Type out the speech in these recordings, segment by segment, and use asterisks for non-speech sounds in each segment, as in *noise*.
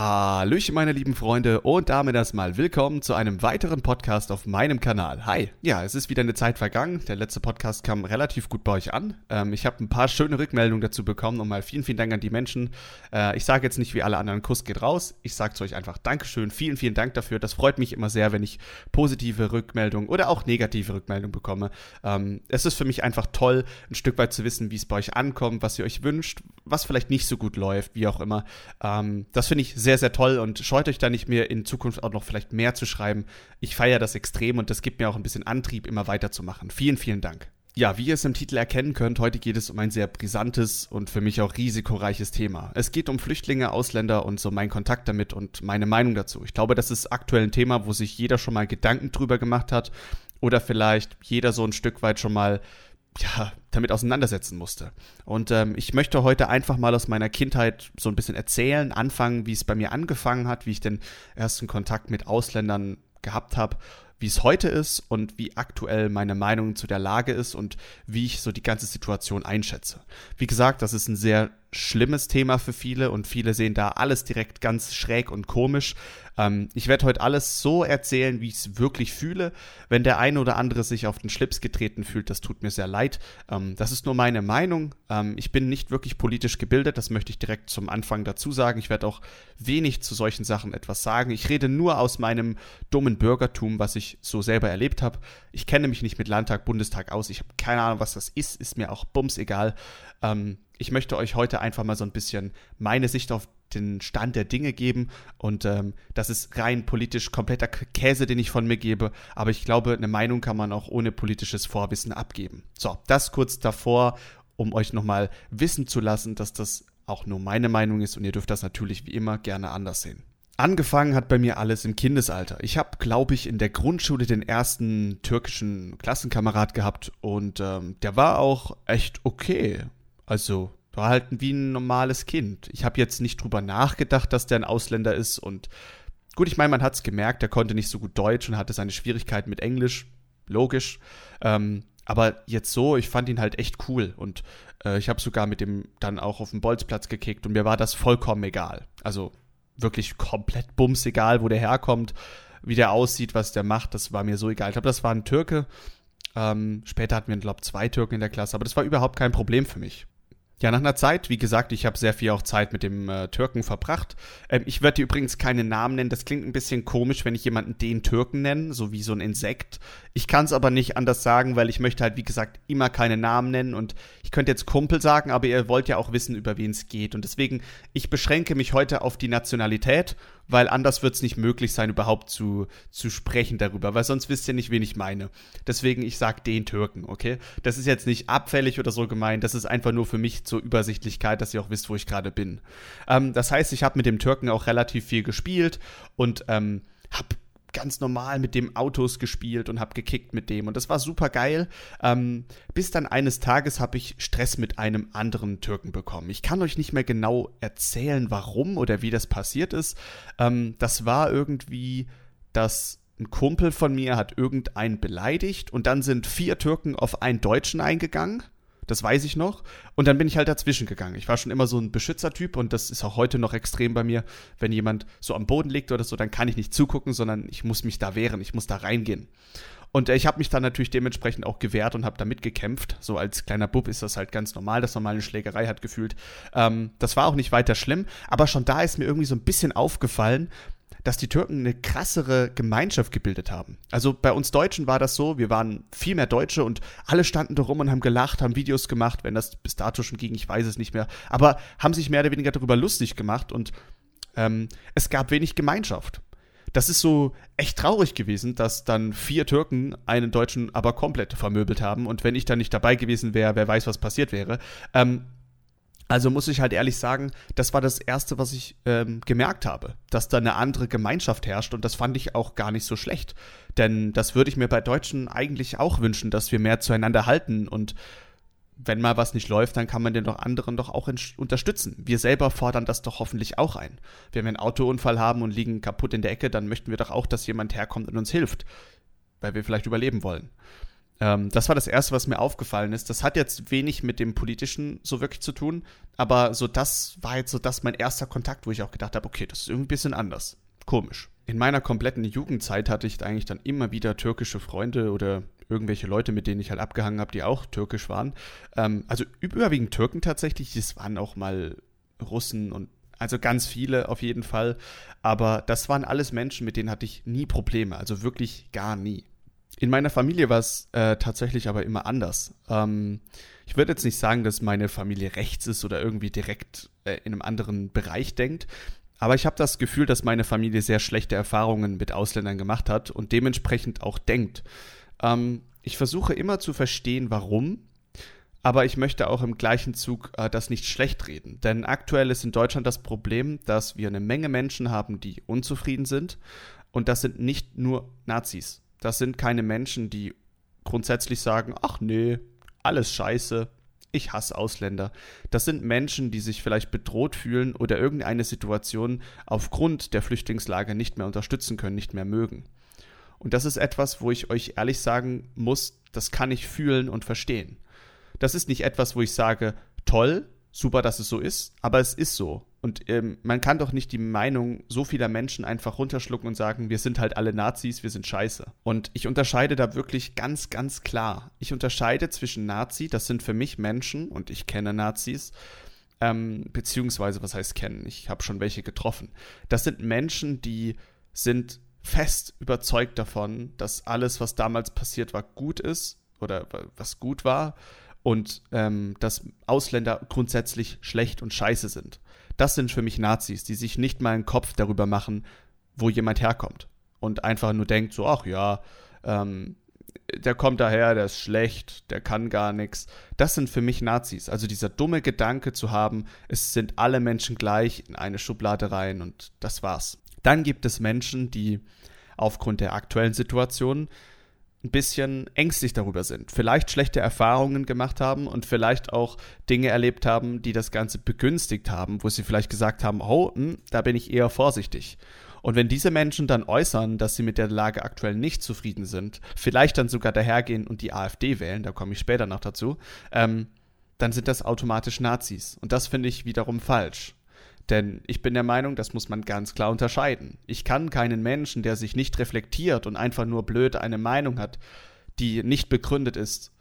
Hallöchen, meine lieben Freunde, und damit erstmal willkommen zu einem weiteren Podcast auf meinem Kanal. Hi. Ja, es ist wieder eine Zeit vergangen. Der letzte Podcast kam relativ gut bei euch an. Ähm, ich habe ein paar schöne Rückmeldungen dazu bekommen und mal vielen, vielen Dank an die Menschen. Äh, ich sage jetzt nicht wie alle anderen, Kuss geht raus. Ich sage zu euch einfach Dankeschön, vielen, vielen Dank dafür. Das freut mich immer sehr, wenn ich positive Rückmeldungen oder auch negative Rückmeldungen bekomme. Ähm, es ist für mich einfach toll, ein Stück weit zu wissen, wie es bei euch ankommt, was ihr euch wünscht, was vielleicht nicht so gut läuft, wie auch immer. Ähm, das finde ich sehr, sehr toll und scheut euch da nicht mehr in Zukunft auch noch vielleicht mehr zu schreiben. Ich feiere das extrem und das gibt mir auch ein bisschen Antrieb, immer weiterzumachen. Vielen, vielen Dank. Ja, wie ihr es im Titel erkennen könnt, heute geht es um ein sehr brisantes und für mich auch risikoreiches Thema. Es geht um Flüchtlinge, Ausländer und so mein Kontakt damit und meine Meinung dazu. Ich glaube, das ist aktuell ein Thema, wo sich jeder schon mal Gedanken drüber gemacht hat oder vielleicht jeder so ein Stück weit schon mal ja, damit auseinandersetzen musste. Und ähm, ich möchte heute einfach mal aus meiner Kindheit so ein bisschen erzählen, anfangen, wie es bei mir angefangen hat, wie ich den ersten Kontakt mit Ausländern gehabt habe, wie es heute ist und wie aktuell meine Meinung zu der Lage ist und wie ich so die ganze Situation einschätze. Wie gesagt, das ist ein sehr schlimmes Thema für viele und viele sehen da alles direkt ganz schräg und komisch. Ähm, ich werde heute alles so erzählen, wie ich es wirklich fühle. Wenn der eine oder andere sich auf den Schlips getreten fühlt, das tut mir sehr leid. Ähm, das ist nur meine Meinung. Ähm, ich bin nicht wirklich politisch gebildet, das möchte ich direkt zum Anfang dazu sagen. Ich werde auch wenig zu solchen Sachen etwas sagen. Ich rede nur aus meinem dummen Bürgertum, was ich so selber erlebt habe. Ich kenne mich nicht mit Landtag, Bundestag aus. Ich habe keine Ahnung, was das ist. Ist mir auch bums egal. Ähm, ich möchte euch heute einfach mal so ein bisschen meine Sicht auf den Stand der Dinge geben und ähm, das ist rein politisch kompletter Käse, den ich von mir gebe, aber ich glaube, eine Meinung kann man auch ohne politisches Vorwissen abgeben. So, das kurz davor, um euch nochmal wissen zu lassen, dass das auch nur meine Meinung ist und ihr dürft das natürlich wie immer gerne anders sehen. Angefangen hat bei mir alles im Kindesalter. Ich habe, glaube ich, in der Grundschule den ersten türkischen Klassenkamerad gehabt und ähm, der war auch echt okay. Also war halt wie ein normales Kind. Ich habe jetzt nicht drüber nachgedacht, dass der ein Ausländer ist und gut, ich meine, man hat es gemerkt, der konnte nicht so gut Deutsch und hatte seine Schwierigkeiten mit Englisch, logisch. Ähm, aber jetzt so, ich fand ihn halt echt cool und äh, ich habe sogar mit dem dann auch auf dem Bolzplatz gekickt und mir war das vollkommen egal. Also wirklich komplett bums egal, wo der herkommt, wie der aussieht, was der macht, das war mir so egal. Ich glaube, das war ein Türke. Ähm, später hatten wir, glaube ich, zwei Türken in der Klasse, aber das war überhaupt kein Problem für mich. Ja, nach einer Zeit, wie gesagt, ich habe sehr viel auch Zeit mit dem äh, Türken verbracht. Ähm, ich werde dir übrigens keine Namen nennen. Das klingt ein bisschen komisch, wenn ich jemanden den Türken nenne, so wie so ein Insekt. Ich kann es aber nicht anders sagen, weil ich möchte halt, wie gesagt, immer keine Namen nennen. Und ich könnte jetzt Kumpel sagen, aber ihr wollt ja auch wissen, über wen es geht. Und deswegen, ich beschränke mich heute auf die Nationalität weil anders wird es nicht möglich sein, überhaupt zu, zu sprechen darüber, weil sonst wisst ihr nicht, wen ich meine. Deswegen, ich sage den Türken, okay? Das ist jetzt nicht abfällig oder so gemeint, das ist einfach nur für mich zur Übersichtlichkeit, dass ihr auch wisst, wo ich gerade bin. Ähm, das heißt, ich habe mit dem Türken auch relativ viel gespielt und ähm, habe ganz normal mit dem Autos gespielt und habe gekickt mit dem und das war super geil. Ähm, bis dann eines Tages habe ich Stress mit einem anderen Türken bekommen. Ich kann euch nicht mehr genau erzählen, warum oder wie das passiert ist. Ähm, das war irgendwie, dass ein Kumpel von mir hat irgendeinen beleidigt und dann sind vier Türken auf einen Deutschen eingegangen das weiß ich noch. Und dann bin ich halt dazwischen gegangen. Ich war schon immer so ein Beschützertyp und das ist auch heute noch extrem bei mir. Wenn jemand so am Boden liegt oder so, dann kann ich nicht zugucken, sondern ich muss mich da wehren, ich muss da reingehen. Und äh, ich habe mich dann natürlich dementsprechend auch gewehrt und habe da mitgekämpft. So als kleiner Bub ist das halt ganz normal, dass man mal eine Schlägerei hat gefühlt. Ähm, das war auch nicht weiter schlimm, aber schon da ist mir irgendwie so ein bisschen aufgefallen, dass die Türken eine krassere Gemeinschaft gebildet haben. Also bei uns Deutschen war das so, wir waren viel mehr Deutsche und alle standen da rum und haben gelacht, haben Videos gemacht, wenn das bis dato schon ging, ich weiß es nicht mehr, aber haben sich mehr oder weniger darüber lustig gemacht und ähm, es gab wenig Gemeinschaft. Das ist so echt traurig gewesen, dass dann vier Türken einen Deutschen aber komplett vermöbelt haben und wenn ich da nicht dabei gewesen wäre, wer weiß, was passiert wäre. Ähm, also muss ich halt ehrlich sagen, das war das Erste, was ich ähm, gemerkt habe, dass da eine andere Gemeinschaft herrscht und das fand ich auch gar nicht so schlecht. Denn das würde ich mir bei Deutschen eigentlich auch wünschen, dass wir mehr zueinander halten und wenn mal was nicht läuft, dann kann man den doch anderen doch auch unterstützen. Wir selber fordern das doch hoffentlich auch ein. Wenn wir einen Autounfall haben und liegen kaputt in der Ecke, dann möchten wir doch auch, dass jemand herkommt und uns hilft, weil wir vielleicht überleben wollen. Ähm, das war das Erste, was mir aufgefallen ist. Das hat jetzt wenig mit dem Politischen so wirklich zu tun, aber so das war jetzt so das mein erster Kontakt, wo ich auch gedacht habe, okay, das ist irgendwie ein bisschen anders. Komisch. In meiner kompletten Jugendzeit hatte ich eigentlich dann immer wieder türkische Freunde oder irgendwelche Leute, mit denen ich halt abgehangen habe, die auch türkisch waren. Ähm, also überwiegend Türken tatsächlich. Es waren auch mal Russen und also ganz viele auf jeden Fall. Aber das waren alles Menschen, mit denen hatte ich nie Probleme. Also wirklich gar nie. In meiner Familie war es äh, tatsächlich aber immer anders. Ähm, ich würde jetzt nicht sagen, dass meine Familie rechts ist oder irgendwie direkt äh, in einem anderen Bereich denkt. Aber ich habe das Gefühl, dass meine Familie sehr schlechte Erfahrungen mit Ausländern gemacht hat und dementsprechend auch denkt. Ähm, ich versuche immer zu verstehen, warum aber ich möchte auch im gleichen Zug äh, das nicht schlecht reden. Denn aktuell ist in Deutschland das Problem, dass wir eine Menge Menschen haben, die unzufrieden sind. Und das sind nicht nur Nazis. Das sind keine Menschen, die grundsätzlich sagen, ach nee, alles scheiße, ich hasse Ausländer. Das sind Menschen, die sich vielleicht bedroht fühlen oder irgendeine Situation aufgrund der Flüchtlingslage nicht mehr unterstützen können, nicht mehr mögen. Und das ist etwas, wo ich euch ehrlich sagen muss, das kann ich fühlen und verstehen. Das ist nicht etwas, wo ich sage, toll, super, dass es so ist, aber es ist so. Und ähm, man kann doch nicht die Meinung so vieler Menschen einfach runterschlucken und sagen, wir sind halt alle Nazis, wir sind scheiße. Und ich unterscheide da wirklich ganz, ganz klar. Ich unterscheide zwischen Nazi, das sind für mich Menschen, und ich kenne Nazis, ähm, beziehungsweise, was heißt kennen? Ich habe schon welche getroffen. Das sind Menschen, die sind fest überzeugt davon, dass alles, was damals passiert war, gut ist oder was gut war und ähm, dass Ausländer grundsätzlich schlecht und scheiße sind. Das sind für mich Nazis, die sich nicht mal einen Kopf darüber machen, wo jemand herkommt und einfach nur denkt so, ach ja, ähm, der kommt daher, der ist schlecht, der kann gar nichts. Das sind für mich Nazis. Also dieser dumme Gedanke zu haben, es sind alle Menschen gleich in eine Schublade rein und das war's. Dann gibt es Menschen, die aufgrund der aktuellen Situation ein bisschen ängstlich darüber sind, vielleicht schlechte Erfahrungen gemacht haben und vielleicht auch Dinge erlebt haben, die das Ganze begünstigt haben, wo sie vielleicht gesagt haben, oh, hm, da bin ich eher vorsichtig. Und wenn diese Menschen dann äußern, dass sie mit der Lage aktuell nicht zufrieden sind, vielleicht dann sogar dahergehen und die AfD wählen, da komme ich später noch dazu, ähm, dann sind das automatisch Nazis. Und das finde ich wiederum falsch. Denn ich bin der Meinung, das muss man ganz klar unterscheiden. Ich kann keinen Menschen, der sich nicht reflektiert und einfach nur blöd eine Meinung hat, die nicht begründet ist,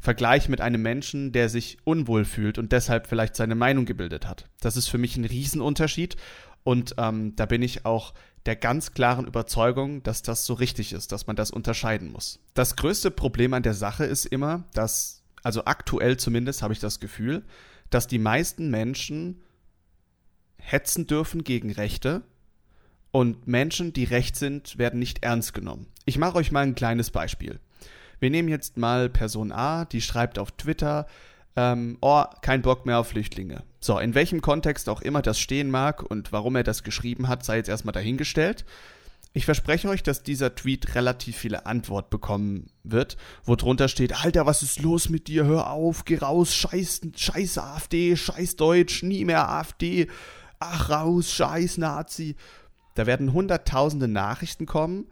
vergleichen mit einem Menschen, der sich unwohl fühlt und deshalb vielleicht seine Meinung gebildet hat. Das ist für mich ein Riesenunterschied und ähm, da bin ich auch der ganz klaren Überzeugung, dass das so richtig ist, dass man das unterscheiden muss. Das größte Problem an der Sache ist immer, dass, also aktuell zumindest habe ich das Gefühl, dass die meisten Menschen hetzen dürfen gegen Rechte und Menschen, die recht sind, werden nicht ernst genommen. Ich mache euch mal ein kleines Beispiel. Wir nehmen jetzt mal Person A, die schreibt auf Twitter, ähm, oh, kein Bock mehr auf Flüchtlinge. So, in welchem Kontext auch immer das stehen mag und warum er das geschrieben hat, sei jetzt erstmal dahingestellt. Ich verspreche euch, dass dieser Tweet relativ viele Antwort bekommen wird, wo drunter steht, Alter, was ist los mit dir? Hör auf, geh raus, scheiß, scheiß AfD, scheiß Deutsch, nie mehr AfD, ach raus, scheiß Nazi. Da werden hunderttausende Nachrichten kommen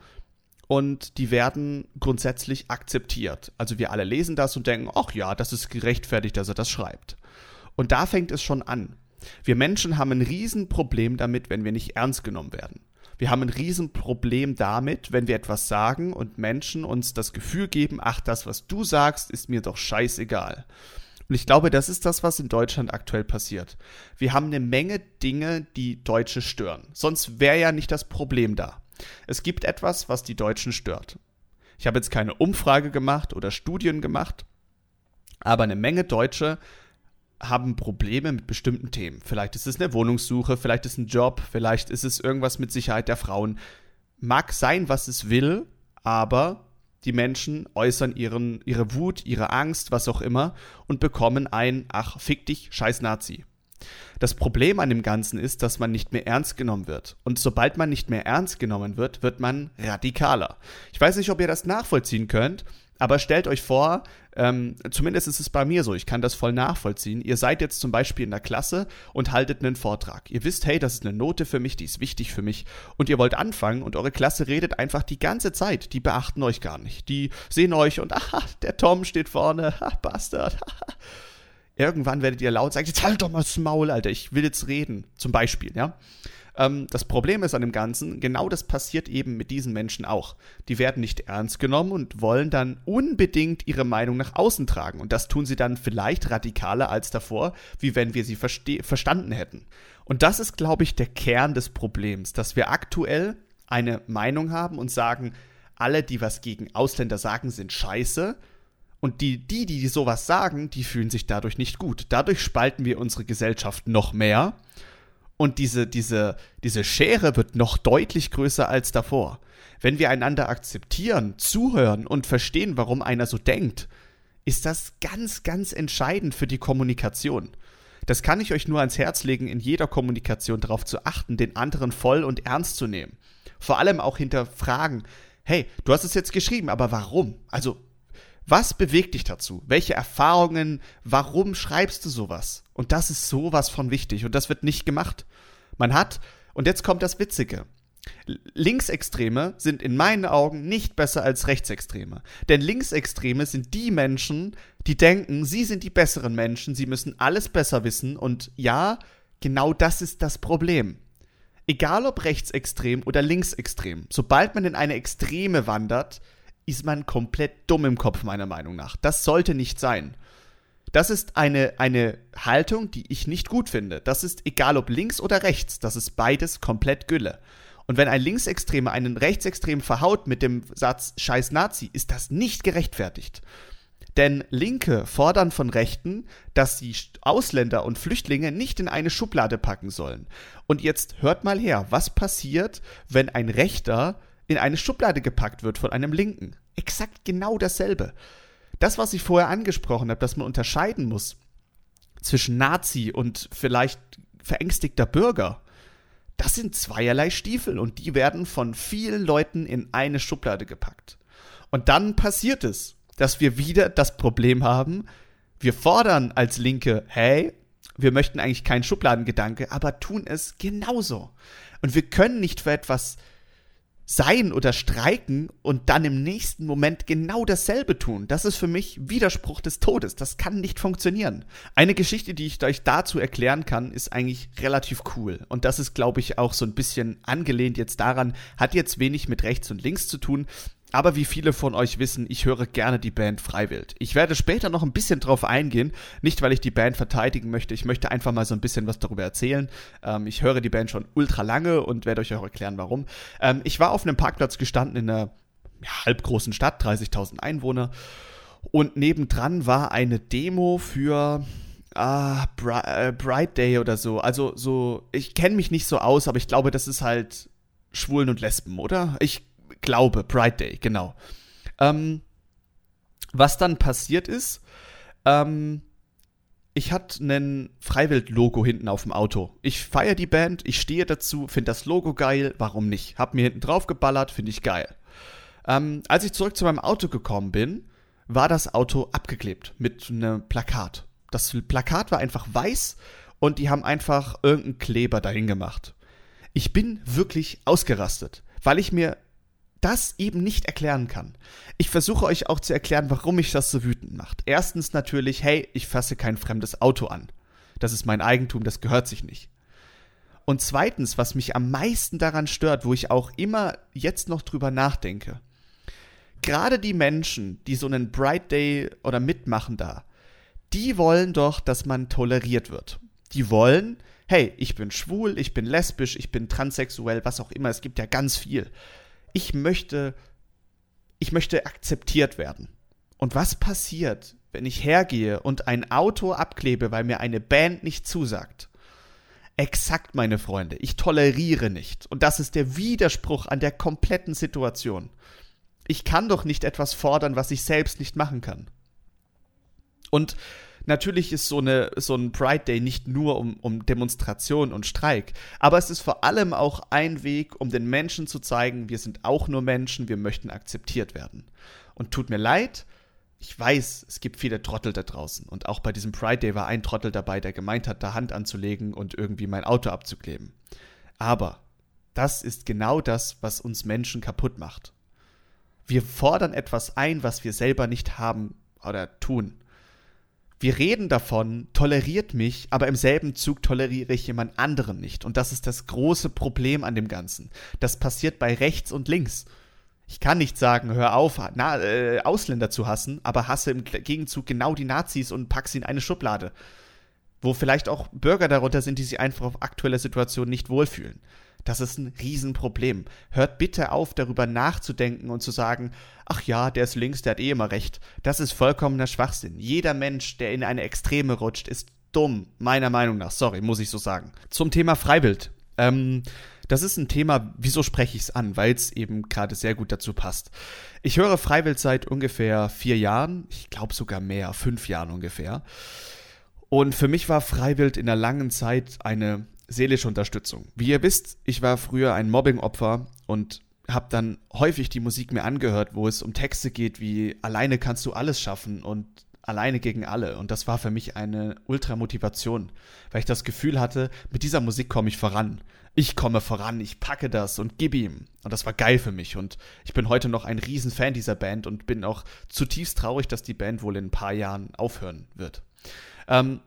und die werden grundsätzlich akzeptiert. Also wir alle lesen das und denken, ach ja, das ist gerechtfertigt, dass er das schreibt. Und da fängt es schon an. Wir Menschen haben ein Riesenproblem damit, wenn wir nicht ernst genommen werden. Wir haben ein Riesenproblem damit, wenn wir etwas sagen und Menschen uns das Gefühl geben, ach, das, was du sagst, ist mir doch scheißegal. Und ich glaube, das ist das, was in Deutschland aktuell passiert. Wir haben eine Menge Dinge, die Deutsche stören. Sonst wäre ja nicht das Problem da. Es gibt etwas, was die Deutschen stört. Ich habe jetzt keine Umfrage gemacht oder Studien gemacht, aber eine Menge Deutsche haben Probleme mit bestimmten Themen. Vielleicht ist es eine Wohnungssuche, vielleicht ist es ein Job, vielleicht ist es irgendwas mit Sicherheit der Frauen. Mag sein, was es will, aber die Menschen äußern ihren, ihre Wut, ihre Angst, was auch immer und bekommen ein Ach, fick dich, scheiß Nazi. Das Problem an dem Ganzen ist, dass man nicht mehr ernst genommen wird. Und sobald man nicht mehr ernst genommen wird, wird man radikaler. Ich weiß nicht, ob ihr das nachvollziehen könnt, aber stellt euch vor, ähm, zumindest ist es bei mir so, ich kann das voll nachvollziehen. Ihr seid jetzt zum Beispiel in der Klasse und haltet einen Vortrag. Ihr wisst, hey, das ist eine Note für mich, die ist wichtig für mich. Und ihr wollt anfangen und eure Klasse redet einfach die ganze Zeit. Die beachten euch gar nicht. Die sehen euch und, *laughs* aha, der Tom steht vorne, ha, *laughs* Bastard. *laughs* Irgendwann werdet ihr laut sagen, jetzt halt doch mal das Maul, Alter, ich will jetzt reden. Zum Beispiel, ja. Ähm, das Problem ist an dem Ganzen, genau das passiert eben mit diesen Menschen auch. Die werden nicht ernst genommen und wollen dann unbedingt ihre Meinung nach außen tragen. Und das tun sie dann vielleicht radikaler als davor, wie wenn wir sie verstanden hätten. Und das ist, glaube ich, der Kern des Problems, dass wir aktuell eine Meinung haben und sagen, alle, die was gegen Ausländer sagen, sind scheiße. Und die, die, die sowas sagen, die fühlen sich dadurch nicht gut. Dadurch spalten wir unsere Gesellschaft noch mehr. Und diese, diese, diese Schere wird noch deutlich größer als davor. Wenn wir einander akzeptieren, zuhören und verstehen, warum einer so denkt, ist das ganz, ganz entscheidend für die Kommunikation. Das kann ich euch nur ans Herz legen, in jeder Kommunikation darauf zu achten, den anderen voll und ernst zu nehmen. Vor allem auch hinterfragen, hey, du hast es jetzt geschrieben, aber warum? Also, was bewegt dich dazu? Welche Erfahrungen? Warum schreibst du sowas? Und das ist sowas von wichtig und das wird nicht gemacht. Man hat, und jetzt kommt das Witzige. Linksextreme sind in meinen Augen nicht besser als Rechtsextreme. Denn Linksextreme sind die Menschen, die denken, sie sind die besseren Menschen, sie müssen alles besser wissen und ja, genau das ist das Problem. Egal ob rechtsextrem oder linksextrem, sobald man in eine Extreme wandert, ist man komplett dumm im Kopf, meiner Meinung nach. Das sollte nicht sein. Das ist eine, eine Haltung, die ich nicht gut finde. Das ist egal ob links oder rechts, das ist beides komplett Gülle. Und wenn ein Linksextremer einen Rechtsextremen verhaut mit dem Satz Scheiß Nazi, ist das nicht gerechtfertigt. Denn Linke fordern von Rechten, dass sie Ausländer und Flüchtlinge nicht in eine Schublade packen sollen. Und jetzt hört mal her, was passiert, wenn ein Rechter in eine Schublade gepackt wird von einem Linken. Exakt genau dasselbe. Das, was ich vorher angesprochen habe, dass man unterscheiden muss zwischen Nazi und vielleicht verängstigter Bürger, das sind zweierlei Stiefel und die werden von vielen Leuten in eine Schublade gepackt. Und dann passiert es, dass wir wieder das Problem haben, wir fordern als Linke, hey, wir möchten eigentlich keinen Schubladengedanke, aber tun es genauso. Und wir können nicht für etwas sein oder streiken und dann im nächsten Moment genau dasselbe tun. Das ist für mich Widerspruch des Todes. Das kann nicht funktionieren. Eine Geschichte, die ich euch dazu erklären kann, ist eigentlich relativ cool. Und das ist, glaube ich, auch so ein bisschen angelehnt jetzt daran, hat jetzt wenig mit rechts und links zu tun, aber wie viele von euch wissen, ich höre gerne die Band Freiwild. Ich werde später noch ein bisschen drauf eingehen, nicht weil ich die Band verteidigen möchte, ich möchte einfach mal so ein bisschen was darüber erzählen. Ähm, ich höre die Band schon ultra lange und werde euch auch erklären, warum. Ähm, ich war auf einem Parkplatz gestanden in einer ja, halbgroßen Stadt, 30.000 Einwohner, und nebendran war eine Demo für ah, äh, Bright Day oder so. Also so, ich kenne mich nicht so aus, aber ich glaube, das ist halt Schwulen und Lesben, oder? Ich glaube, Bright Day, genau. Ähm, was dann passiert ist, ähm, ich hatte ein Freiwild-Logo hinten auf dem Auto. Ich feiere die Band, ich stehe dazu, finde das Logo geil, warum nicht? Hab mir hinten drauf geballert, finde ich geil. Ähm, als ich zurück zu meinem Auto gekommen bin, war das Auto abgeklebt mit einem Plakat. Das Plakat war einfach weiß und die haben einfach irgendeinen Kleber dahin gemacht. Ich bin wirklich ausgerastet, weil ich mir das eben nicht erklären kann. Ich versuche euch auch zu erklären, warum mich das so wütend macht. Erstens natürlich, hey, ich fasse kein fremdes Auto an. Das ist mein Eigentum, das gehört sich nicht. Und zweitens, was mich am meisten daran stört, wo ich auch immer jetzt noch drüber nachdenke, gerade die Menschen, die so einen Bright Day oder mitmachen da, die wollen doch, dass man toleriert wird. Die wollen, hey, ich bin schwul, ich bin lesbisch, ich bin transsexuell, was auch immer, es gibt ja ganz viel ich möchte, ich möchte akzeptiert werden. Und was passiert, wenn ich hergehe und ein Auto abklebe, weil mir eine Band nicht zusagt? Exakt, meine Freunde, ich toleriere nicht. Und das ist der Widerspruch an der kompletten Situation. Ich kann doch nicht etwas fordern, was ich selbst nicht machen kann. Und Natürlich ist so, eine, so ein Pride Day nicht nur um, um Demonstration und Streik, aber es ist vor allem auch ein Weg, um den Menschen zu zeigen, wir sind auch nur Menschen, wir möchten akzeptiert werden. Und tut mir leid, ich weiß, es gibt viele Trottel da draußen. Und auch bei diesem Pride Day war ein Trottel dabei, der gemeint hat, da Hand anzulegen und irgendwie mein Auto abzukleben. Aber das ist genau das, was uns Menschen kaputt macht. Wir fordern etwas ein, was wir selber nicht haben oder tun. Wir reden davon, toleriert mich, aber im selben Zug toleriere ich jemand anderen nicht. Und das ist das große Problem an dem Ganzen. Das passiert bei rechts und links. Ich kann nicht sagen, hör auf, na, äh, Ausländer zu hassen, aber hasse im Gegenzug genau die Nazis und pack sie in eine Schublade. Wo vielleicht auch Bürger darunter sind, die sich einfach auf aktuelle Situationen nicht wohlfühlen. Das ist ein Riesenproblem. Hört bitte auf, darüber nachzudenken und zu sagen, ach ja, der ist links, der hat eh immer recht. Das ist vollkommener Schwachsinn. Jeder Mensch, der in eine Extreme rutscht, ist dumm, meiner Meinung nach. Sorry, muss ich so sagen. Zum Thema Freiwild. Ähm, das ist ein Thema, wieso spreche ich es an? Weil es eben gerade sehr gut dazu passt. Ich höre Freiwild seit ungefähr vier Jahren, ich glaube sogar mehr, fünf Jahren ungefähr. Und für mich war Freiwild in der langen Zeit eine seelische Unterstützung. Wie ihr wisst, ich war früher ein Mobbing-Opfer und habe dann häufig die Musik mir angehört, wo es um Texte geht wie alleine kannst du alles schaffen und alleine gegen alle. Und das war für mich eine Ultramotivation, weil ich das Gefühl hatte, mit dieser Musik komme ich voran. Ich komme voran, ich packe das und gib ihm. Und das war geil für mich. Und ich bin heute noch ein Riesenfan dieser Band und bin auch zutiefst traurig, dass die Band wohl in ein paar Jahren aufhören wird. Ähm,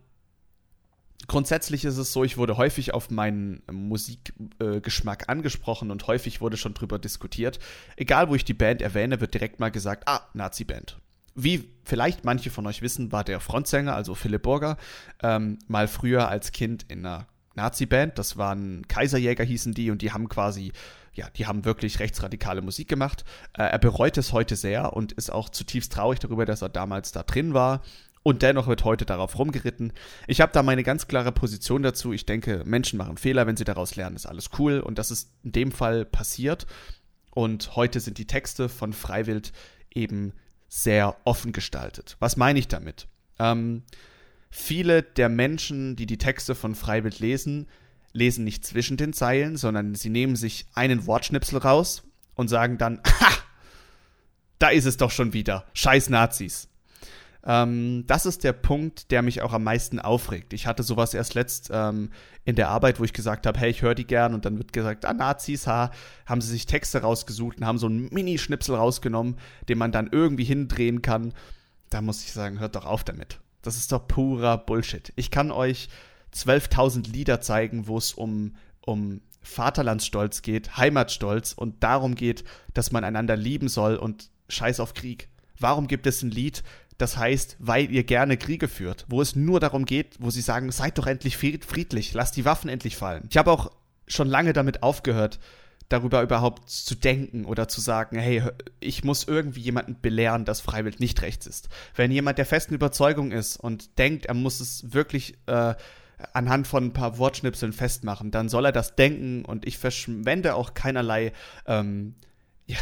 grundsätzlich ist es so, ich wurde häufig auf meinen Musikgeschmack äh, angesprochen und häufig wurde schon drüber diskutiert. Egal, wo ich die Band erwähne, wird direkt mal gesagt, ah, Nazi-Band. Wie vielleicht manche von euch wissen, war der Frontsänger, also Philipp Burger, ähm, mal früher als Kind in einer Nazi-Band. Das waren Kaiserjäger hießen die und die haben quasi, ja, die haben wirklich rechtsradikale Musik gemacht. Äh, er bereut es heute sehr und ist auch zutiefst traurig darüber, dass er damals da drin war. Und dennoch wird heute darauf rumgeritten. Ich habe da meine ganz klare Position dazu. Ich denke, Menschen machen Fehler, wenn sie daraus lernen, ist alles cool. Und das ist in dem Fall passiert. Und heute sind die Texte von Freiwild eben sehr offen gestaltet. Was meine ich damit? Ähm, viele der Menschen, die die Texte von Freiwild lesen, lesen nicht zwischen den Zeilen, sondern sie nehmen sich einen Wortschnipsel raus und sagen dann, *laughs* ha, da ist es doch schon wieder, scheiß Nazis. Ähm, das ist der Punkt, der mich auch am meisten aufregt. Ich hatte sowas erst letzt ähm, in der Arbeit, wo ich gesagt habe, hey, ich höre die gern und dann wird gesagt, ah, Nazis, ha, haben sie sich Texte rausgesucht und haben so einen Mini-Schnipsel rausgenommen, den man dann irgendwie hindrehen kann. Da muss ich sagen, hört doch auf damit. Das ist doch purer Bullshit. Ich kann euch 12.000 Lieder zeigen, wo es um, um Vaterlandsstolz geht, Heimatstolz und darum geht, dass man einander lieben soll und Scheiß auf Krieg. Warum gibt es ein Lied, das heißt, weil ihr gerne Kriege führt, wo es nur darum geht, wo sie sagen, seid doch endlich friedlich, lasst die Waffen endlich fallen. Ich habe auch schon lange damit aufgehört, darüber überhaupt zu denken oder zu sagen, hey, ich muss irgendwie jemanden belehren, dass Freiwild nicht rechts ist. Wenn jemand der festen Überzeugung ist und denkt, er muss es wirklich äh, anhand von ein paar Wortschnipseln festmachen, dann soll er das denken und ich verschwende auch keinerlei ähm, *laughs* ja,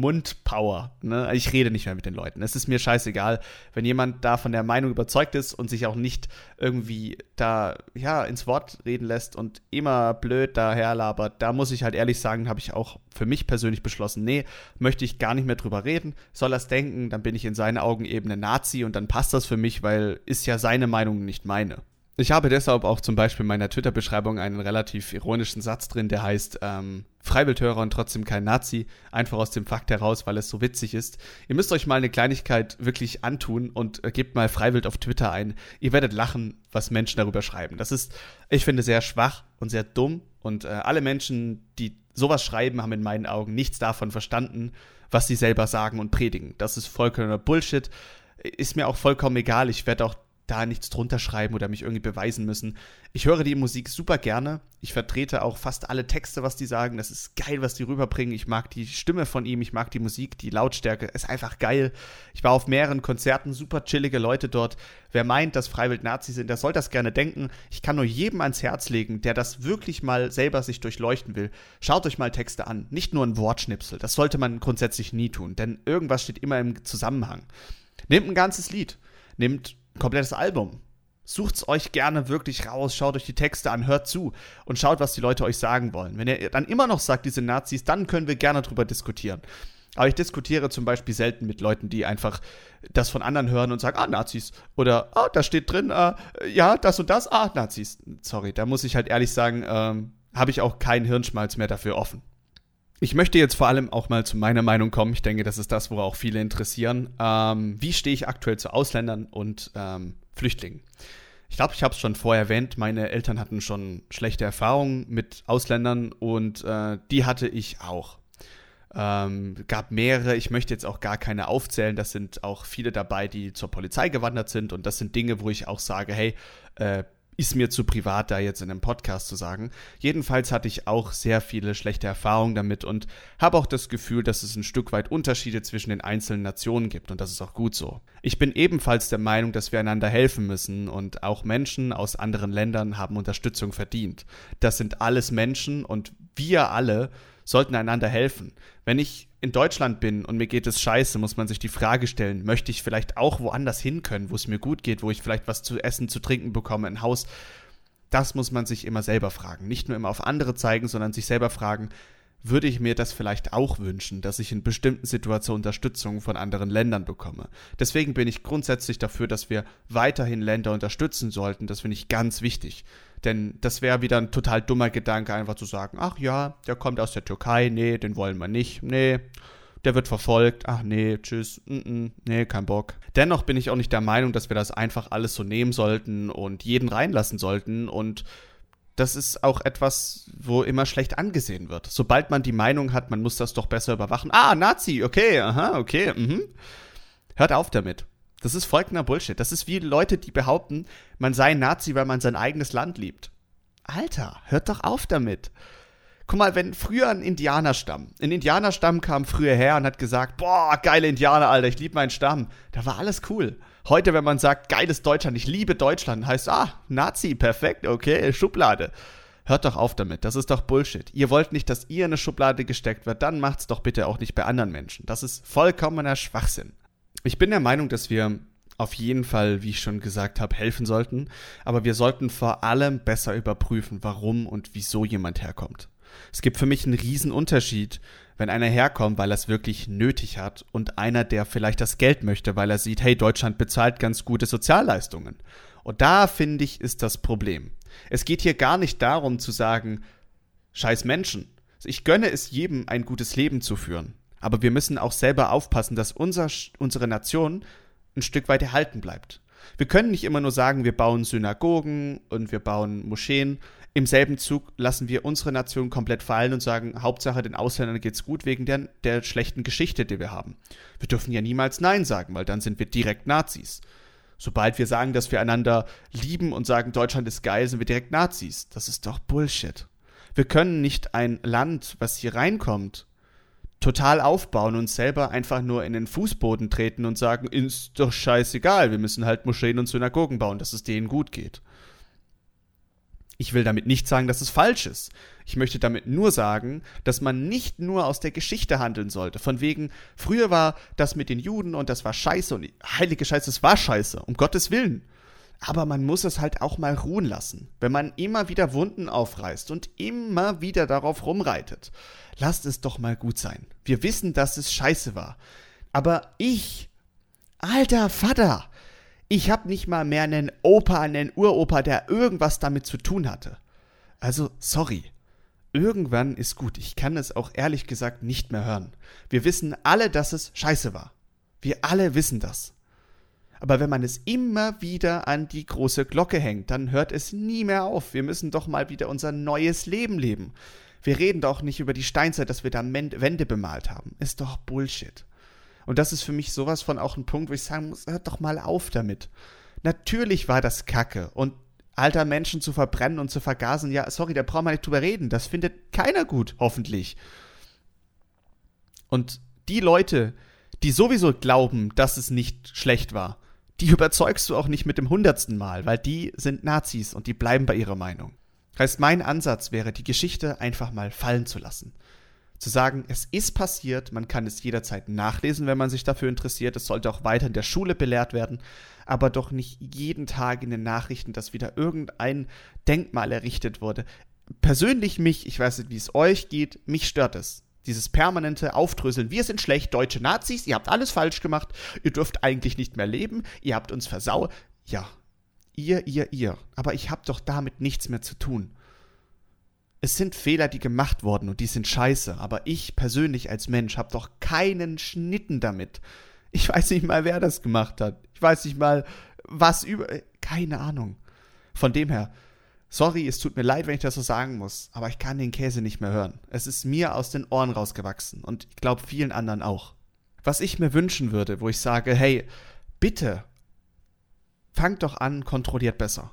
Mundpower. Ne? Ich rede nicht mehr mit den Leuten. Es ist mir scheißegal, wenn jemand da von der Meinung überzeugt ist und sich auch nicht irgendwie da ja ins Wort reden lässt und immer blöd daherlabert. Da muss ich halt ehrlich sagen, habe ich auch für mich persönlich beschlossen, nee, möchte ich gar nicht mehr drüber reden. Soll er es denken, dann bin ich in seinen Augen eben ein Nazi und dann passt das für mich, weil ist ja seine Meinung nicht meine. Ich habe deshalb auch zum Beispiel in meiner Twitter-Beschreibung einen relativ ironischen Satz drin, der heißt, ähm, Freiwildhörer und trotzdem kein Nazi, einfach aus dem Fakt heraus, weil es so witzig ist. Ihr müsst euch mal eine Kleinigkeit wirklich antun und äh, gebt mal Freiwild auf Twitter ein. Ihr werdet lachen, was Menschen darüber schreiben. Das ist, ich finde, sehr schwach und sehr dumm und äh, alle Menschen, die sowas schreiben, haben in meinen Augen nichts davon verstanden, was sie selber sagen und predigen. Das ist vollkommener Bullshit. Ist mir auch vollkommen egal. Ich werde auch da nichts drunter schreiben oder mich irgendwie beweisen müssen. Ich höre die Musik super gerne. Ich vertrete auch fast alle Texte, was die sagen. Das ist geil, was die rüberbringen. Ich mag die Stimme von ihm, ich mag die Musik, die Lautstärke. Ist einfach geil. Ich war auf mehreren Konzerten, super chillige Leute dort. Wer meint, dass Freiwild Nazi sind, der soll das gerne denken. Ich kann nur jedem ans Herz legen, der das wirklich mal selber sich durchleuchten will. Schaut euch mal Texte an. Nicht nur ein Wortschnipsel. Das sollte man grundsätzlich nie tun, denn irgendwas steht immer im Zusammenhang. Nehmt ein ganzes Lied. Nehmt komplettes Album. Sucht's euch gerne wirklich raus, schaut euch die Texte an, hört zu und schaut, was die Leute euch sagen wollen. Wenn ihr dann immer noch sagt, diese Nazis, dann können wir gerne drüber diskutieren. Aber ich diskutiere zum Beispiel selten mit Leuten, die einfach das von anderen hören und sagen, ah, Nazis. Oder, ah, da steht drin, äh, ja, das und das, ah, Nazis. Sorry, da muss ich halt ehrlich sagen, ähm, habe ich auch keinen Hirnschmalz mehr dafür offen. Ich möchte jetzt vor allem auch mal zu meiner Meinung kommen. Ich denke, das ist das, worauf auch viele interessieren. Ähm, wie stehe ich aktuell zu Ausländern und ähm, Flüchtlingen? Ich glaube, ich habe es schon vorher erwähnt. Meine Eltern hatten schon schlechte Erfahrungen mit Ausländern und äh, die hatte ich auch. Ähm, gab mehrere, ich möchte jetzt auch gar keine aufzählen, das sind auch viele dabei, die zur Polizei gewandert sind und das sind Dinge, wo ich auch sage, hey, äh, ist mir zu privat, da jetzt in einem Podcast zu sagen. Jedenfalls hatte ich auch sehr viele schlechte Erfahrungen damit und habe auch das Gefühl, dass es ein Stück weit Unterschiede zwischen den einzelnen Nationen gibt und das ist auch gut so. Ich bin ebenfalls der Meinung, dass wir einander helfen müssen und auch Menschen aus anderen Ländern haben Unterstützung verdient. Das sind alles Menschen und wir alle sollten einander helfen. Wenn ich in Deutschland bin und mir geht es scheiße, muss man sich die Frage stellen, möchte ich vielleicht auch woanders hin können, wo es mir gut geht, wo ich vielleicht was zu essen, zu trinken bekomme, ein Haus. Das muss man sich immer selber fragen. Nicht nur immer auf andere zeigen, sondern sich selber fragen, würde ich mir das vielleicht auch wünschen, dass ich in bestimmten Situationen Unterstützung von anderen Ländern bekomme. Deswegen bin ich grundsätzlich dafür, dass wir weiterhin Länder unterstützen sollten. Das finde ich ganz wichtig. Denn das wäre wieder ein total dummer Gedanke, einfach zu sagen, ach ja, der kommt aus der Türkei, nee, den wollen wir nicht, nee, der wird verfolgt, ach nee, tschüss, mm -mm, nee, kein Bock. Dennoch bin ich auch nicht der Meinung, dass wir das einfach alles so nehmen sollten und jeden reinlassen sollten und das ist auch etwas, wo immer schlecht angesehen wird. Sobald man die Meinung hat, man muss das doch besser überwachen. Ah, Nazi, okay, aha, okay, mhm. Hört auf damit. Das ist folgender Bullshit. Das ist wie Leute, die behaupten, man sei Nazi, weil man sein eigenes Land liebt. Alter, hört doch auf damit. Guck mal, wenn früher ein Indianerstamm, ein Indianerstamm kam früher her und hat gesagt, boah, geile Indianer, Alter, ich liebe meinen Stamm, da war alles cool. Heute, wenn man sagt, geiles Deutschland, ich liebe Deutschland, heißt, ah, Nazi, perfekt, okay, Schublade. Hört doch auf damit, das ist doch Bullshit. Ihr wollt nicht, dass ihr in eine Schublade gesteckt wird, dann macht's doch bitte auch nicht bei anderen Menschen. Das ist vollkommener Schwachsinn. Ich bin der Meinung, dass wir auf jeden Fall, wie ich schon gesagt habe, helfen sollten, aber wir sollten vor allem besser überprüfen, warum und wieso jemand herkommt. Es gibt für mich einen riesen Unterschied, wenn einer herkommt, weil er es wirklich nötig hat und einer, der vielleicht das Geld möchte, weil er sieht, hey, Deutschland bezahlt ganz gute Sozialleistungen. Und da finde ich, ist das Problem. Es geht hier gar nicht darum zu sagen, scheiß Menschen. Ich gönne es jedem, ein gutes Leben zu führen. Aber wir müssen auch selber aufpassen, dass unser, unsere Nation ein Stück weit erhalten bleibt. Wir können nicht immer nur sagen, wir bauen Synagogen und wir bauen Moscheen. Im selben Zug lassen wir unsere Nation komplett fallen und sagen, Hauptsache den Ausländern geht's gut wegen der, der schlechten Geschichte, die wir haben. Wir dürfen ja niemals Nein sagen, weil dann sind wir direkt Nazis. Sobald wir sagen, dass wir einander lieben und sagen, Deutschland ist geil, sind wir direkt Nazis. Das ist doch Bullshit. Wir können nicht ein Land, was hier reinkommt, total aufbauen und selber einfach nur in den Fußboden treten und sagen, ist doch scheißegal, wir müssen halt Moscheen und Synagogen bauen, dass es denen gut geht. Ich will damit nicht sagen, dass es falsch ist. Ich möchte damit nur sagen, dass man nicht nur aus der Geschichte handeln sollte. Von wegen, früher war das mit den Juden und das war scheiße und heilige Scheiße, es war scheiße, um Gottes Willen. Aber man muss es halt auch mal ruhen lassen. Wenn man immer wieder Wunden aufreißt und immer wieder darauf rumreitet, lasst es doch mal gut sein. Wir wissen, dass es scheiße war. Aber ich, alter Vater, ich habe nicht mal mehr einen Opa, einen Uropa, der irgendwas damit zu tun hatte. Also, sorry. Irgendwann ist gut. Ich kann es auch ehrlich gesagt nicht mehr hören. Wir wissen alle, dass es scheiße war. Wir alle wissen das. Aber wenn man es immer wieder an die große Glocke hängt, dann hört es nie mehr auf. Wir müssen doch mal wieder unser neues Leben leben. Wir reden doch nicht über die Steinzeit, dass wir da Wände bemalt haben. Ist doch Bullshit. Und das ist für mich sowas von auch ein Punkt, wo ich sagen muss, hört doch mal auf damit. Natürlich war das Kacke und alter Menschen zu verbrennen und zu vergasen, ja, sorry, da braucht man nicht drüber reden. Das findet keiner gut, hoffentlich. Und die Leute, die sowieso glauben, dass es nicht schlecht war, die überzeugst du auch nicht mit dem hundertsten Mal, weil die sind Nazis und die bleiben bei ihrer Meinung. Heißt, mein Ansatz wäre, die Geschichte einfach mal fallen zu lassen Zu sagen, es ist passiert, man kann es jederzeit nachlesen, wenn man sich dafür interessiert, es sollte auch weiter in der Schule belehrt werden, aber doch nicht jeden Tag in den Nachrichten, dass wieder irgendein Denkmal errichtet wurde. Persönlich mich, ich weiß nicht, wie es euch geht, mich stört es. Dieses permanente Aufdröseln, wir sind schlecht, deutsche Nazis, ihr habt alles falsch gemacht, ihr dürft eigentlich nicht mehr leben, ihr habt uns versaut. Ja, ihr, ihr, ihr. Aber ich hab doch damit nichts mehr zu tun. Es sind Fehler, die gemacht wurden und die sind scheiße, aber ich persönlich als Mensch hab doch keinen Schnitten damit. Ich weiß nicht mal, wer das gemacht hat. Ich weiß nicht mal, was über. Keine Ahnung. Von dem her, sorry, es tut mir leid, wenn ich das so sagen muss, aber ich kann den Käse nicht mehr hören. Es ist mir aus den Ohren rausgewachsen und ich glaube vielen anderen auch. Was ich mir wünschen würde, wo ich sage, hey, bitte, fangt doch an, kontrolliert besser.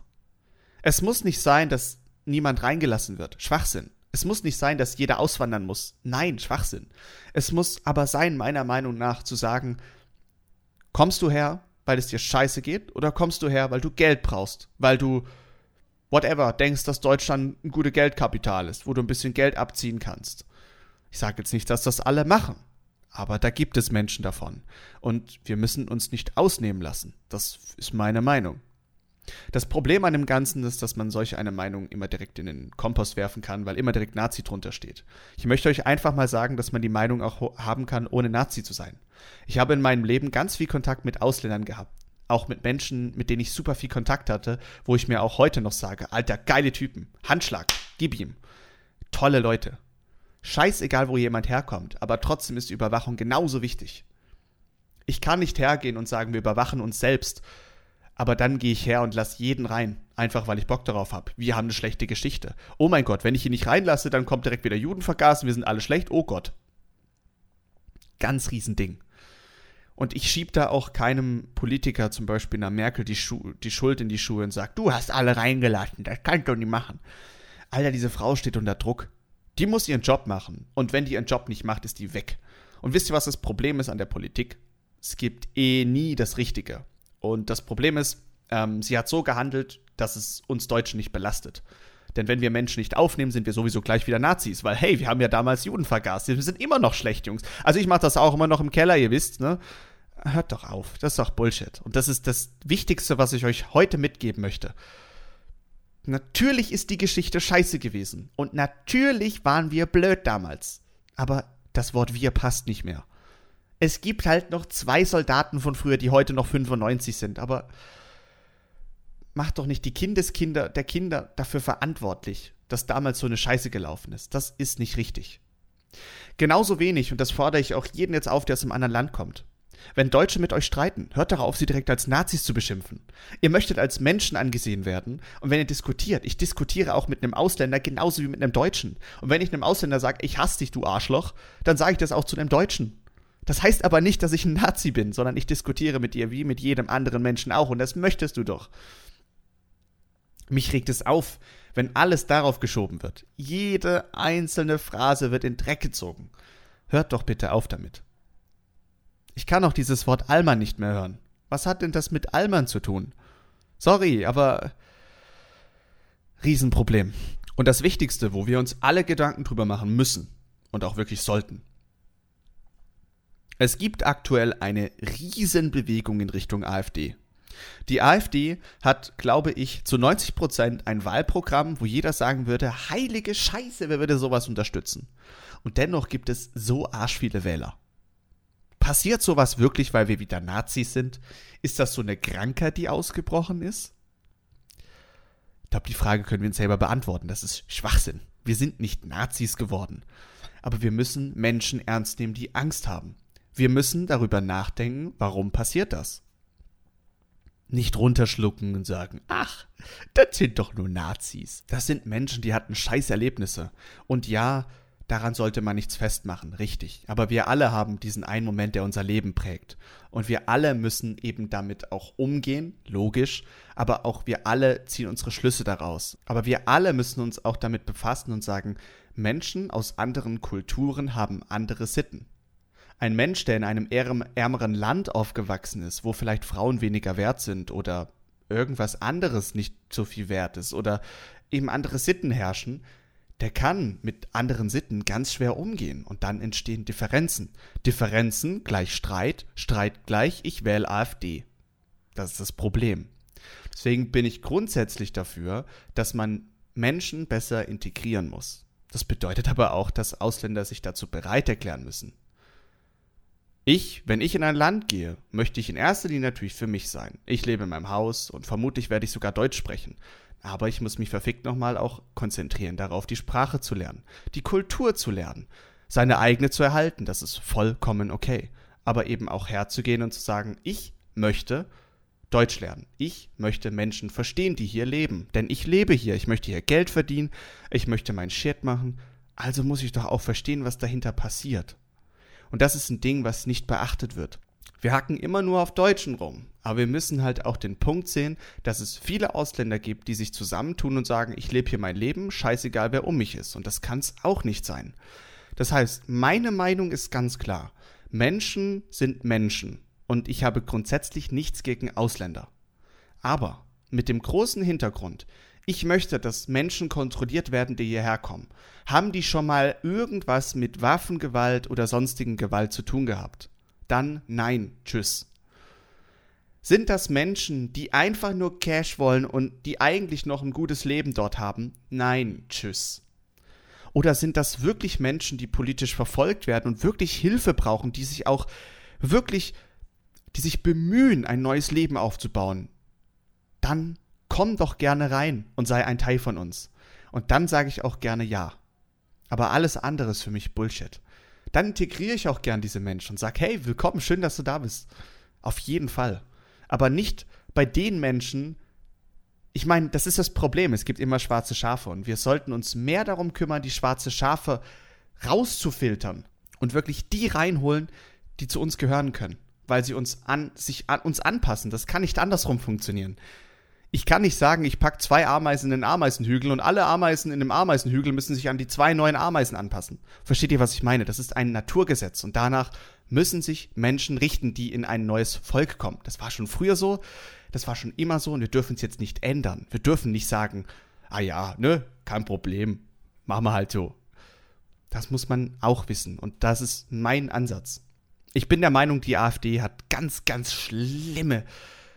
Es muss nicht sein, dass niemand reingelassen wird. Schwachsinn. Es muss nicht sein, dass jeder auswandern muss. Nein, Schwachsinn. Es muss aber sein, meiner Meinung nach, zu sagen, Kommst du her, weil es dir scheiße geht, oder kommst du her, weil du Geld brauchst, weil du whatever denkst, dass Deutschland ein gutes Geldkapital ist, wo du ein bisschen Geld abziehen kannst? Ich sage jetzt nicht, dass das alle machen, aber da gibt es Menschen davon. Und wir müssen uns nicht ausnehmen lassen. Das ist meine Meinung. Das Problem an dem Ganzen ist, dass man solch eine Meinung immer direkt in den Kompost werfen kann, weil immer direkt Nazi drunter steht. Ich möchte euch einfach mal sagen, dass man die Meinung auch haben kann, ohne Nazi zu sein. Ich habe in meinem Leben ganz viel Kontakt mit Ausländern gehabt. Auch mit Menschen, mit denen ich super viel Kontakt hatte, wo ich mir auch heute noch sage, alter, geile Typen. Handschlag, gib ihm. Tolle Leute. Scheißegal, wo jemand herkommt, aber trotzdem ist die Überwachung genauso wichtig. Ich kann nicht hergehen und sagen, wir überwachen uns selbst, aber dann gehe ich her und lasse jeden rein, einfach weil ich Bock darauf habe. Wir haben eine schlechte Geschichte. Oh mein Gott, wenn ich ihn nicht reinlasse, dann kommt direkt wieder Judenvergasen, wir sind alle schlecht. Oh Gott. Ganz Riesending. Und ich schiebe da auch keinem Politiker, zum Beispiel einer Merkel, die, Schu die Schuld in die Schuhe und sage, du hast alle reingelassen, das kannst du nicht machen. Alter, diese Frau steht unter Druck. Die muss ihren Job machen. Und wenn die ihren Job nicht macht, ist die weg. Und wisst ihr, was das Problem ist an der Politik? Es gibt eh nie das Richtige. Und das Problem ist, ähm, sie hat so gehandelt, dass es uns Deutschen nicht belastet. Denn wenn wir Menschen nicht aufnehmen, sind wir sowieso gleich wieder Nazis, weil hey, wir haben ja damals Juden vergast. Wir sind immer noch schlecht, Jungs. Also ich mache das auch immer noch im Keller, ihr wisst, ne? Hört doch auf, das ist doch Bullshit. Und das ist das Wichtigste, was ich euch heute mitgeben möchte. Natürlich ist die Geschichte scheiße gewesen. Und natürlich waren wir blöd damals. Aber das Wort wir passt nicht mehr es gibt halt noch zwei Soldaten von früher, die heute noch 95 sind, aber macht doch nicht die Kindeskinder der Kinder dafür verantwortlich, dass damals so eine Scheiße gelaufen ist. Das ist nicht richtig. Genauso wenig, und das fordere ich auch jeden jetzt auf, der aus einem anderen Land kommt. Wenn Deutsche mit euch streiten, hört darauf, sie direkt als Nazis zu beschimpfen. Ihr möchtet als Menschen angesehen werden. Und wenn ihr diskutiert, ich diskutiere auch mit einem Ausländer genauso wie mit einem Deutschen. Und wenn ich einem Ausländer sage, ich hasse dich, du Arschloch, dann sage ich das auch zu einem Deutschen. Das heißt aber nicht, dass ich ein Nazi bin, sondern ich diskutiere mit dir wie mit jedem anderen Menschen auch und das möchtest du doch. Mich regt es auf, wenn alles darauf geschoben wird. Jede einzelne Phrase wird in Dreck gezogen. Hört doch bitte auf damit. Ich kann auch dieses Wort Allmann nicht mehr hören. Was hat denn das mit Allmann zu tun? Sorry, aber Riesenproblem. Und das Wichtigste, wo wir uns alle Gedanken drüber machen müssen und auch wirklich sollten, es gibt aktuell eine Riesenbewegung in Richtung AfD. Die AfD hat, glaube ich, zu 90 Prozent ein Wahlprogramm, wo jeder sagen würde, heilige Scheiße, wer würde sowas unterstützen? Und dennoch gibt es so arsch viele Wähler. Passiert sowas wirklich, weil wir wieder Nazis sind? Ist das so eine Krankheit, die ausgebrochen ist? Ich glaube, die Frage können wir uns selber beantworten. Das ist Schwachsinn. Wir sind nicht Nazis geworden. Aber wir müssen Menschen ernst nehmen, die Angst haben. Wir müssen darüber nachdenken, warum passiert das? Nicht runterschlucken und sagen, ach, das sind doch nur Nazis. Das sind Menschen, die hatten scheiß Erlebnisse. Und ja, daran sollte man nichts festmachen, richtig. Aber wir alle haben diesen einen Moment, der unser Leben prägt. Und wir alle müssen eben damit auch umgehen, logisch. Aber auch wir alle ziehen unsere Schlüsse daraus. Aber wir alle müssen uns auch damit befassen und sagen, Menschen aus anderen Kulturen haben andere Sitten ein Mensch, der in einem ärmeren Land aufgewachsen ist, wo vielleicht Frauen weniger wert sind oder irgendwas anderes nicht so viel wert ist oder eben andere Sitten herrschen, der kann mit anderen Sitten ganz schwer umgehen und dann entstehen Differenzen. Differenzen gleich Streit, Streit gleich ich wähle AfD. Das ist das Problem. Deswegen bin ich grundsätzlich dafür, dass man Menschen besser integrieren muss. Das bedeutet aber auch, dass Ausländer sich dazu bereit erklären müssen. Ich, wenn ich in ein Land gehe, möchte ich in erster Linie natürlich für mich sein. Ich lebe in meinem Haus und vermutlich werde ich sogar Deutsch sprechen. Aber ich muss mich verfickt nochmal auch konzentrieren darauf, die Sprache zu lernen, die Kultur zu lernen, seine eigene zu erhalten, das ist vollkommen okay. Aber eben auch herzugehen und zu sagen, ich möchte Deutsch lernen. Ich möchte Menschen verstehen, die hier leben. Denn ich lebe hier. Ich möchte hier Geld verdienen. Ich möchte mein Shit machen. Also muss ich doch auch verstehen, was dahinter passiert. Und das ist ein Ding, was nicht beachtet wird. Wir hacken immer nur auf Deutschen rum. Aber wir müssen halt auch den Punkt sehen, dass es viele Ausländer gibt, die sich zusammentun und sagen, ich lebe hier mein Leben, scheißegal wer um mich ist. Und das kann es auch nicht sein. Das heißt, meine Meinung ist ganz klar. Menschen sind Menschen und ich habe grundsätzlich nichts gegen Ausländer. Aber mit dem großen Hintergrund, ich möchte, dass Menschen kontrolliert werden, die hierher kommen. Haben die schon mal irgendwas mit Waffengewalt oder sonstigen Gewalt zu tun gehabt? Dann nein, tschüss. Sind das Menschen, die einfach nur Cash wollen und die eigentlich noch ein gutes Leben dort haben? Nein, tschüss. Oder sind das wirklich Menschen, die politisch verfolgt werden und wirklich Hilfe brauchen, die sich auch wirklich die sich bemühen, ein neues Leben aufzubauen, dann komm doch gerne rein und sei ein Teil von uns. Und dann sage ich auch gerne ja. Aber alles andere ist für mich Bullshit. Dann integriere ich auch gern diese Menschen und sage, hey, willkommen, schön, dass du da bist. Auf jeden Fall. Aber nicht bei den Menschen, ich meine, das ist das Problem. Es gibt immer schwarze Schafe und wir sollten uns mehr darum kümmern, die schwarze Schafe rauszufiltern und wirklich die reinholen, die zu uns gehören können weil sie uns an, sich an uns anpassen. Das kann nicht andersrum funktionieren. Ich kann nicht sagen, ich packe zwei Ameisen in den Ameisenhügel und alle Ameisen in dem Ameisenhügel müssen sich an die zwei neuen Ameisen anpassen. Versteht ihr, was ich meine? Das ist ein Naturgesetz und danach müssen sich Menschen richten, die in ein neues Volk kommen. Das war schon früher so, das war schon immer so und wir dürfen es jetzt nicht ändern. Wir dürfen nicht sagen, ah ja, ne, kein Problem, machen wir halt so. Das muss man auch wissen und das ist mein Ansatz. Ich bin der Meinung, die AfD hat ganz, ganz schlimme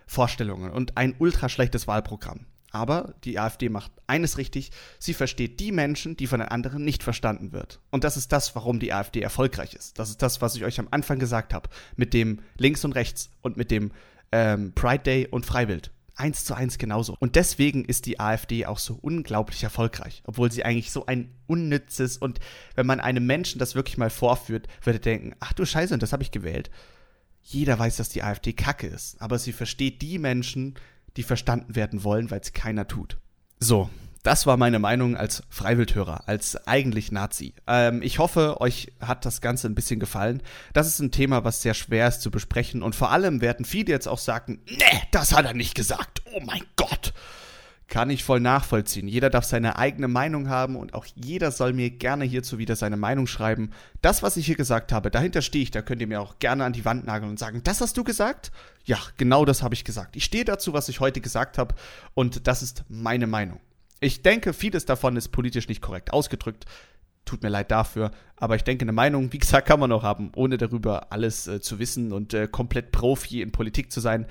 Vorstellungen und ein ultra schlechtes Wahlprogramm. Aber die AfD macht eines richtig, sie versteht die Menschen, die von den anderen nicht verstanden wird. Und das ist das, warum die AfD erfolgreich ist. Das ist das, was ich euch am Anfang gesagt habe, mit dem Links und Rechts und mit dem ähm, Pride Day und Freiwild. Eins zu eins genauso. Und deswegen ist die AfD auch so unglaublich erfolgreich, obwohl sie eigentlich so ein unnützes und wenn man einem Menschen das wirklich mal vorführt, würde denken, ach du Scheiße, und das habe ich gewählt. Jeder weiß, dass die AfD Kacke ist, aber sie versteht die Menschen, die verstanden werden wollen, weil es keiner tut. So, das war meine Meinung als Freiwildhörer, als eigentlich Nazi. Ähm, ich hoffe, euch hat das Ganze ein bisschen gefallen. Das ist ein Thema, was sehr schwer ist zu besprechen und vor allem werden viele jetzt auch sagen, nee, das hat er nicht gesagt. Oh mein Gott. Kann ich voll nachvollziehen. Jeder darf seine eigene Meinung haben und auch jeder soll mir gerne hierzu wieder seine Meinung schreiben. Das, was ich hier gesagt habe, dahinter stehe ich. Da könnt ihr mir auch gerne an die Wand nageln und sagen, das hast du gesagt? Ja, genau das habe ich gesagt. Ich stehe dazu, was ich heute gesagt habe und das ist meine Meinung. Ich denke, vieles davon ist politisch nicht korrekt ausgedrückt. Tut mir leid dafür, aber ich denke, eine Meinung, wie gesagt, kann man noch haben, ohne darüber alles äh, zu wissen und äh, komplett Profi in Politik zu sein.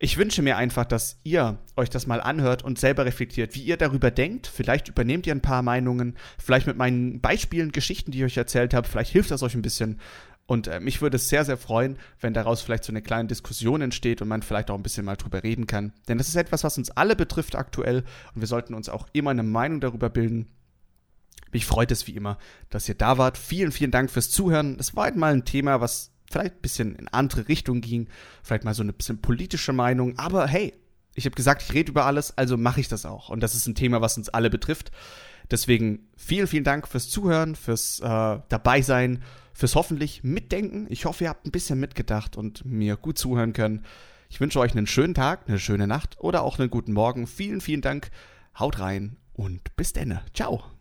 Ich wünsche mir einfach, dass ihr euch das mal anhört und selber reflektiert, wie ihr darüber denkt. Vielleicht übernehmt ihr ein paar Meinungen, vielleicht mit meinen Beispielen, Geschichten, die ich euch erzählt habe, vielleicht hilft das euch ein bisschen. Und äh, mich würde es sehr, sehr freuen, wenn daraus vielleicht so eine kleine Diskussion entsteht und man vielleicht auch ein bisschen mal drüber reden kann. Denn das ist etwas, was uns alle betrifft aktuell und wir sollten uns auch immer eine Meinung darüber bilden. Mich freut es wie immer, dass ihr da wart. Vielen, vielen Dank fürs Zuhören. Es war halt mal ein Thema, was vielleicht ein bisschen in andere Richtung ging. Vielleicht mal so eine bisschen politische Meinung. Aber hey, ich habe gesagt, ich rede über alles, also mache ich das auch. Und das ist ein Thema, was uns alle betrifft. Deswegen vielen, vielen Dank fürs Zuhören, fürs äh, Dabeisein fürs hoffentlich Mitdenken. Ich hoffe, ihr habt ein bisschen mitgedacht und mir gut zuhören können. Ich wünsche euch einen schönen Tag, eine schöne Nacht oder auch einen guten Morgen. Vielen, vielen Dank. Haut rein und bis denne. Ciao.